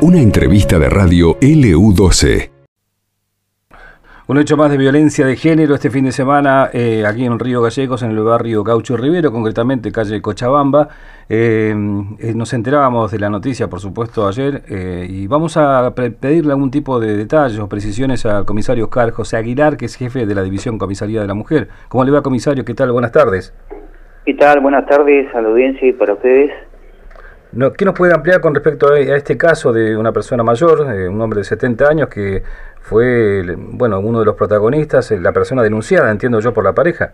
Una entrevista de radio LU12. Un hecho más de violencia de género este fin de semana eh, aquí en Río Gallegos, en el barrio Gaucho Rivero, concretamente calle Cochabamba. Eh, eh, nos enterábamos de la noticia, por supuesto, ayer y vamos a pedirle algún tipo de detalles o precisiones al comisario Oscar José Aguilar, que es jefe de la División Comisaría de la Mujer. ¿Cómo le va, comisario? ¿Qué tal? Buenas tardes. ¿Qué tal? Buenas tardes a la audiencia y para ustedes. ¿Qué nos puede ampliar con respecto a, este caso de una persona mayor, un hombre de 70 años que fue bueno uno de los protagonistas, la persona denunciada, entiendo yo, por la pareja.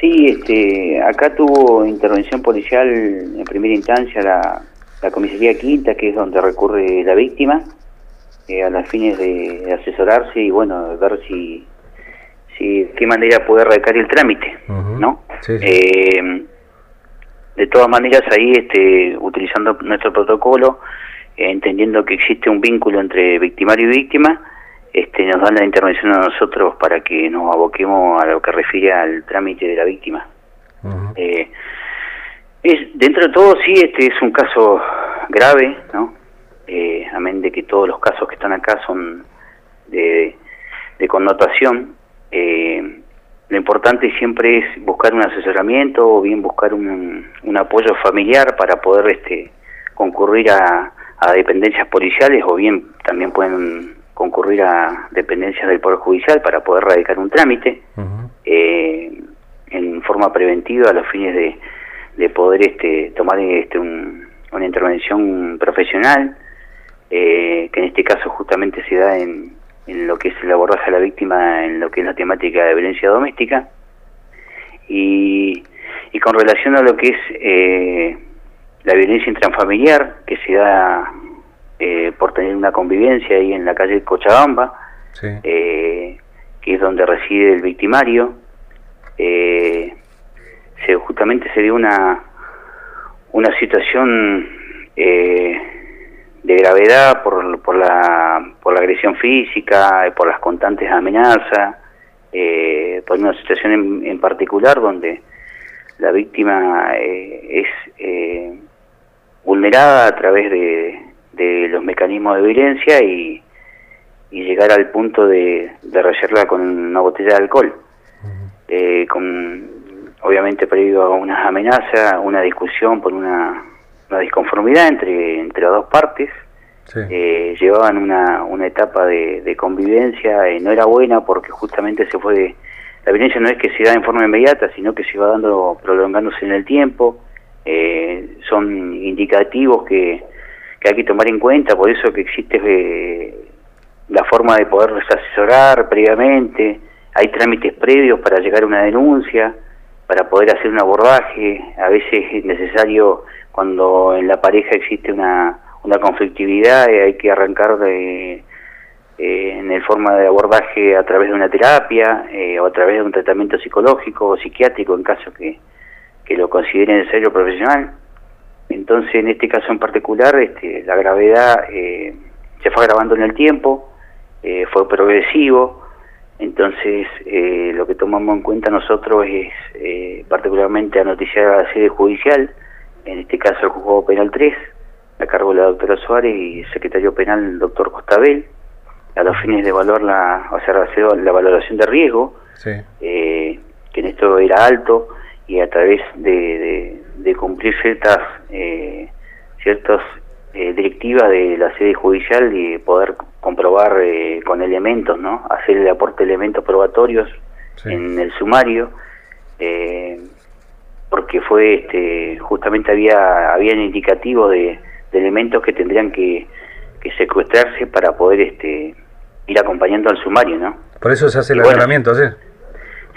Sí, este, acá tuvo intervención policial en primera instancia la, comisaría quinta, que es donde recurre la víctima, eh, a las fines de, asesorarse y bueno, ver si, si qué manera poder radicar el trámite, ¿no? Eh, de todas maneras ahí, este, utilizando nuestro protocolo, entendiendo que existe un vínculo entre victimario y víctima, este, nos dan la intervención a nosotros para que nos aboquemos a lo que refiere al trámite de la víctima. Eh, es, dentro de todo, sí, este es un caso grave, ¿no? Eh, amén de que todos los casos que están acá son de, connotación. Eh, lo importante siempre es buscar un asesoramiento o bien buscar un, un apoyo familiar para poder este, concurrir a, a dependencias policiales o bien también pueden concurrir a dependencias del Poder Judicial para poder radicar un trámite eh, en forma preventiva a los fines de, de poder este, tomar este, una intervención profesional, eh, que en este caso justamente se da en, en lo que es el abordaje a la víctima en lo que es la temática de violencia doméstica. Y, y con relación a lo que es eh, la violencia intrafamiliar que se da eh, por tener una convivencia ahí en la calle Cochabamba, eh, que es donde reside el victimario. Eh, se, justamente se dio una, una situación de gravedad por, por, la, por la agresión física, por las constantes amenazas, por una situación en, en, particular donde la víctima es vulnerada a través de, de los mecanismos de violencia y, y llegar al punto de, de con una botella de alcohol. Eh, con obviamente previo a unas amenazas, una discusión por una, una disconformidad entre, entre las dos partes. Eh, llevaban una, una etapa de, de convivencia, y no era buena porque justamente se fue... La violencia no es que se da en forma inmediata, sino que se va dando, prolongándose en el tiempo. Eh, son indicativos que, que hay que tomar en cuenta, por eso que existe eh, la forma de poder asesorar previamente, hay trámites previos para llegar a una denuncia, para poder hacer un abordaje, a veces es necesario cuando en la pareja existe una, una conflictividad, eh, hay que arrancar de, eh, en el forma de abordaje a través de una terapia o a través de un tratamiento psicológico o psiquiátrico en caso que, que lo considere necesario profesional. Entonces, en este caso en particular, este, la gravedad eh, se fue agravando en el tiempo, eh, fue progresivo, entonces eh, lo que tomamos en cuenta nosotros es particularmente a noticiar a la sede judicial, en este caso el juzgado penal 3, a cargo de la doctora Suárez y secretario penal el doctor Costabel, a los fines de evaluar la, o sea, la valoración de riesgo, que en esto era alto, y a través de, de, cumplir ciertas eh, ciertas eh, directivas de la sede judicial y poder comprobar eh, con elementos, ¿no? Hacer el aporte de elementos probatorios en el sumario, eh, porque fue este, justamente había habían indicativos de, elementos que tendrían que, que secuestrarse para poder este ir acompañando al sumario, ¿no? Por eso se hace el bueno, ¿sí?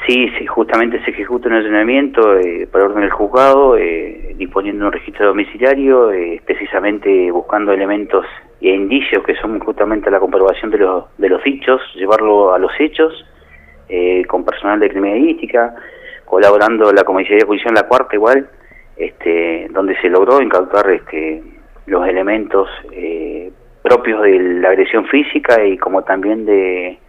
Sí, sí, justamente se ejecuta un allanamiento eh, por orden del juzgado, eh, disponiendo un registro domiciliario, eh, precisamente buscando elementos e indicios que son justamente la comprobación de los, de los dichos, llevarlo a los hechos, eh, con personal de criminalística, colaborando la Comisaría de en La Cuarta igual, este, donde se logró incautar este, los elementos propios de la agresión física y como también de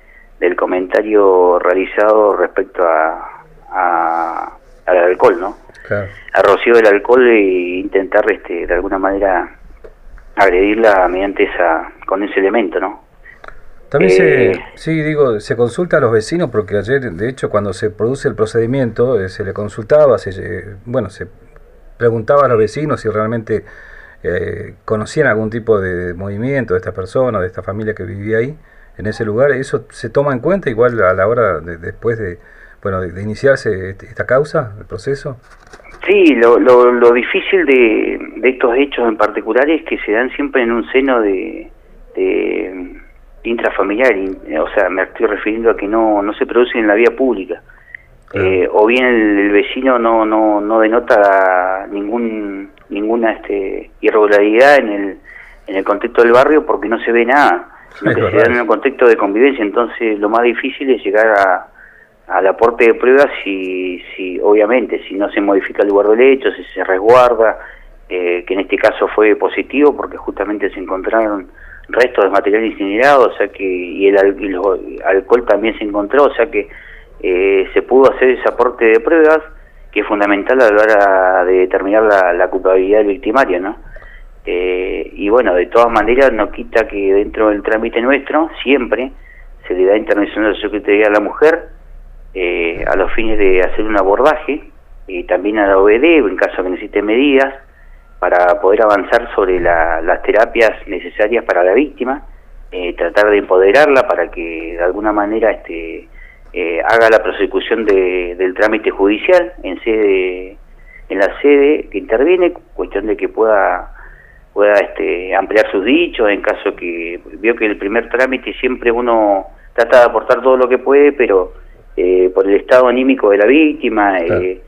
del comentario realizado respecto a, al alcohol, ¿no? a Rocío del alcohol e intentar este, de alguna manera agredirla mediante esa con ese elemento, ¿no? También se, eh, sí, digo, se consulta a los vecinos porque ayer, de hecho, cuando se produce el procedimiento, eh, se le consultaba, se, bueno, se preguntaba a los vecinos si realmente eh, conocían algún tipo de movimiento de esta persona, de esta familia que vivía ahí, en ese lugar. ¿Eso se toma en cuenta igual a la hora de, después de, bueno, de, iniciarse este, esta causa, el proceso? Sí, lo, lo, lo difícil de, de, estos hechos en particular es que se dan siempre en un seno de, de intrafamiliar, o sea, me estoy refiriendo a que no, no se produce en la vía pública. Eh, o bien el, vecino no, no, no denota ningún ninguna este, irregularidad en el, en el contexto del barrio porque no se ve nada, sino que se da en un contexto de convivencia. Entonces, lo más difícil es llegar a, al aporte de pruebas si, si, obviamente, si no se modifica el lugar del hecho, si se resguarda, eh, que en este caso fue positivo porque justamente se encontraron restos de material incinerado, o sea que y el, alcohol también se encontró, o sea que eh, se pudo hacer ese aporte de pruebas es fundamental a la hora de determinar la, culpabilidad del victimario, ¿no? Eh, y bueno, de todas maneras no quita que dentro del trámite nuestro siempre se le da intervención a la Secretaría de la Mujer eh, a los fines de hacer un abordaje y también a la OBD en caso que necesite medidas para poder avanzar sobre las terapias necesarias para la víctima, eh, tratar de empoderarla para que de alguna manera este, eh, haga la prosecución del trámite judicial en sede en la sede que interviene, cuestión de que pueda pueda este, ampliar sus dichos en caso que vio que el primer trámite siempre uno trata de aportar todo lo que puede, pero eh, por el estado anímico de la víctima, eh,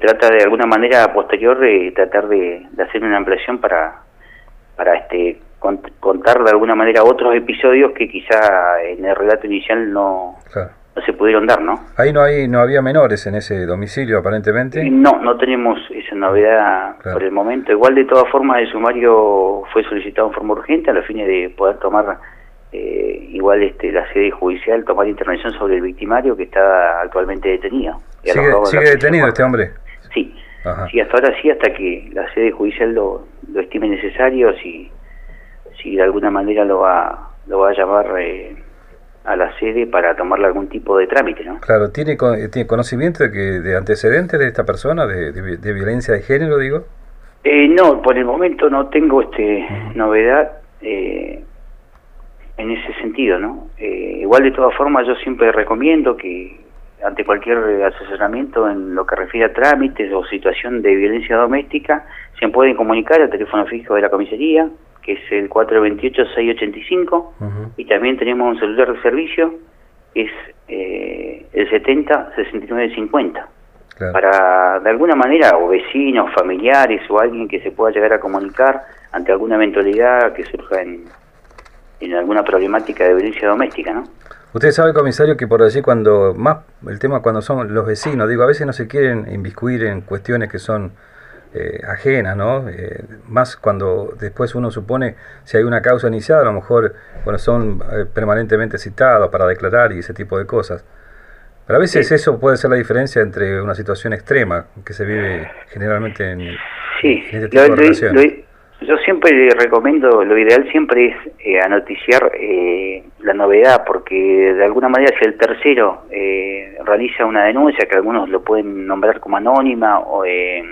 trata de alguna manera posterior de tratar de, hacer una ampliación para, para este contar de alguna manera otros episodios que quizá en el relato inicial no, no se pudieron dar, ¿no? Ahí no hay no había menores en ese domicilio aparentemente. No, no tenemos esa novedad por el momento. Igual de todas formas el sumario fue solicitado en forma urgente a los fines de poder tomar eh, igual este la sede judicial tomar intervención sobre el victimario que está actualmente detenido. ¿Sigue, detenido este hombre? Sí, sí, hasta ahora sí, hasta que la sede judicial lo, lo estime necesario, si, si de alguna manera lo va, lo va a llamar eh, a la sede para tomarle algún tipo de trámite, ¿no? Claro, ¿tiene, ¿tiene conocimiento de, que, de antecedentes de esta persona, de, de, violencia de género, digo? Eh, no, por el momento no tengo este novedad eh, en ese sentido, ¿no? Eh, igual de todas formas yo siempre recomiendo que ante cualquier asesoramiento en lo que refiere a trámites o situación de violencia doméstica, se pueden comunicar al teléfono fijo de la comisaría, que es el 428-685, y también tenemos un celular de servicio, que es eh, el 70-6950. Para, de alguna manera, o vecinos, familiares o alguien que se pueda llegar a comunicar ante alguna eventualidad que surja en, en alguna problemática de violencia doméstica, ¿no? Usted sabe, comisario, que por allí cuando, más el tema cuando son los vecinos, digo, a veces no se quieren inviscuir en cuestiones que son eh, ajenas, ¿no? Eh, más cuando después uno supone si hay una causa iniciada, a lo mejor, bueno, son eh, permanentemente citados para declarar y ese tipo de cosas. Pero a veces eso puede ser la diferencia entre una situación extrema que se vive generalmente en, sí. este tipo de relaciones. Yo siempre recomiendo, lo ideal siempre es eh, anoticiar eh, la novedad, porque de alguna manera si el tercero eh, realiza una denuncia, que algunos lo pueden nombrar como anónima, o, eh,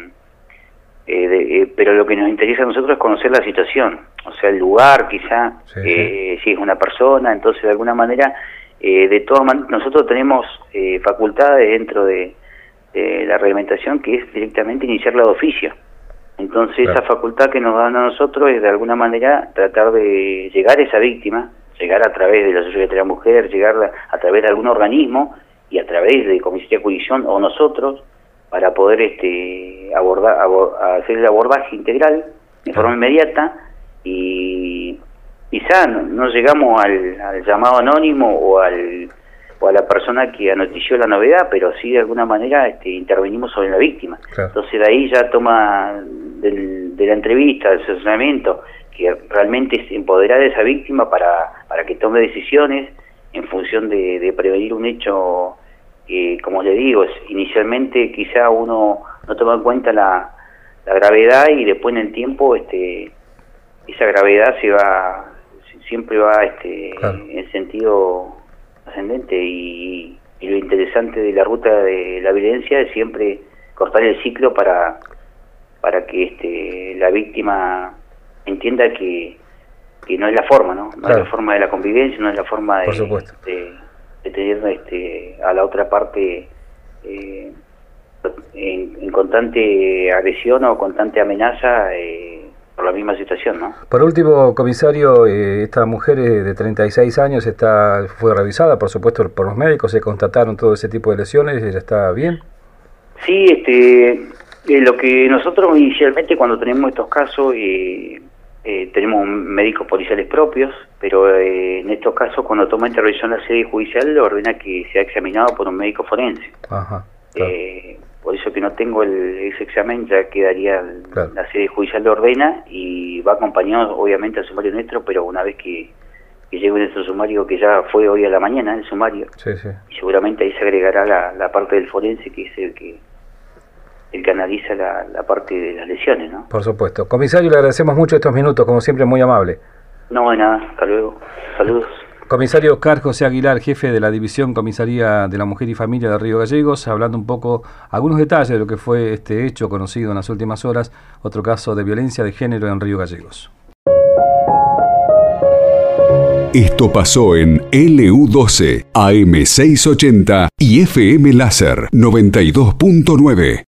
eh, pero lo que nos interesa a nosotros es conocer la situación, o sea, el lugar quizá, si es una persona, entonces de alguna manera, de todas maneras, nosotros tenemos facultades dentro de, de la reglamentación que es directamente iniciar la de oficio. Entonces esa facultad que nos dan a nosotros es de alguna manera tratar de llegar a esa víctima, llegar a través de la Sociedad de la Mujer, llegar a, través de algún organismo y a través de Comisaría de Jurisdicción o nosotros para poder este abordar hacer el abordaje integral de forma inmediata y quizá no, llegamos al, llamado anónimo o al o a la persona que anotició la novedad, pero sí de alguna manera este, intervenimos sobre la víctima. Entonces de ahí ya toma de la entrevista, del asesoramiento, que realmente es empoderar a esa víctima para, para que tome decisiones en función de, prevenir un hecho que, como le digo, es, inicialmente quizá uno no toma en cuenta la, la gravedad y después en el tiempo este esa gravedad se va siempre va este en sentido ascendente y, lo interesante de la ruta de la violencia es siempre cortar el ciclo para para que este la víctima entienda que, que no es la forma no no es la forma de la convivencia no es la forma de, de, tener este a la otra parte eh, en, constante agresión o constante amenaza eh, por la misma situación, ¿no? Por último, comisario, eh, esta mujer de 36 años está fue revisada, por supuesto, por los médicos, se constataron todo ese tipo de lesiones, ¿ella está bien? Sí, este, eh, lo que nosotros inicialmente cuando tenemos estos casos eh, tenemos médicos policiales propios, pero en estos casos cuando toma intervención la sede judicial ordena que sea examinado por un médico forense. Ajá, por eso que no tengo el, ese examen, ya quedaría la sede judicial de ordena y va acompañado obviamente al sumario nuestro, pero una vez que, llegue nuestro sumario, que ya fue hoy a la mañana el sumario, y seguramente ahí se agregará la, parte del forense, que es el que el que analiza la, la, parte de las lesiones, ¿no? Por supuesto. Comisario, le agradecemos mucho estos minutos, como siempre, muy amable. No, de nada, hasta luego. Saludos. Comisario Oscar José Aguilar, jefe de la División Comisaría de la Mujer y Familia de Río Gallegos, hablando un poco algunos detalles de lo que fue este hecho conocido en las últimas horas, otro caso de violencia de género en Río Gallegos. Esto pasó en LU12, AM680 y FM Láser 92.9.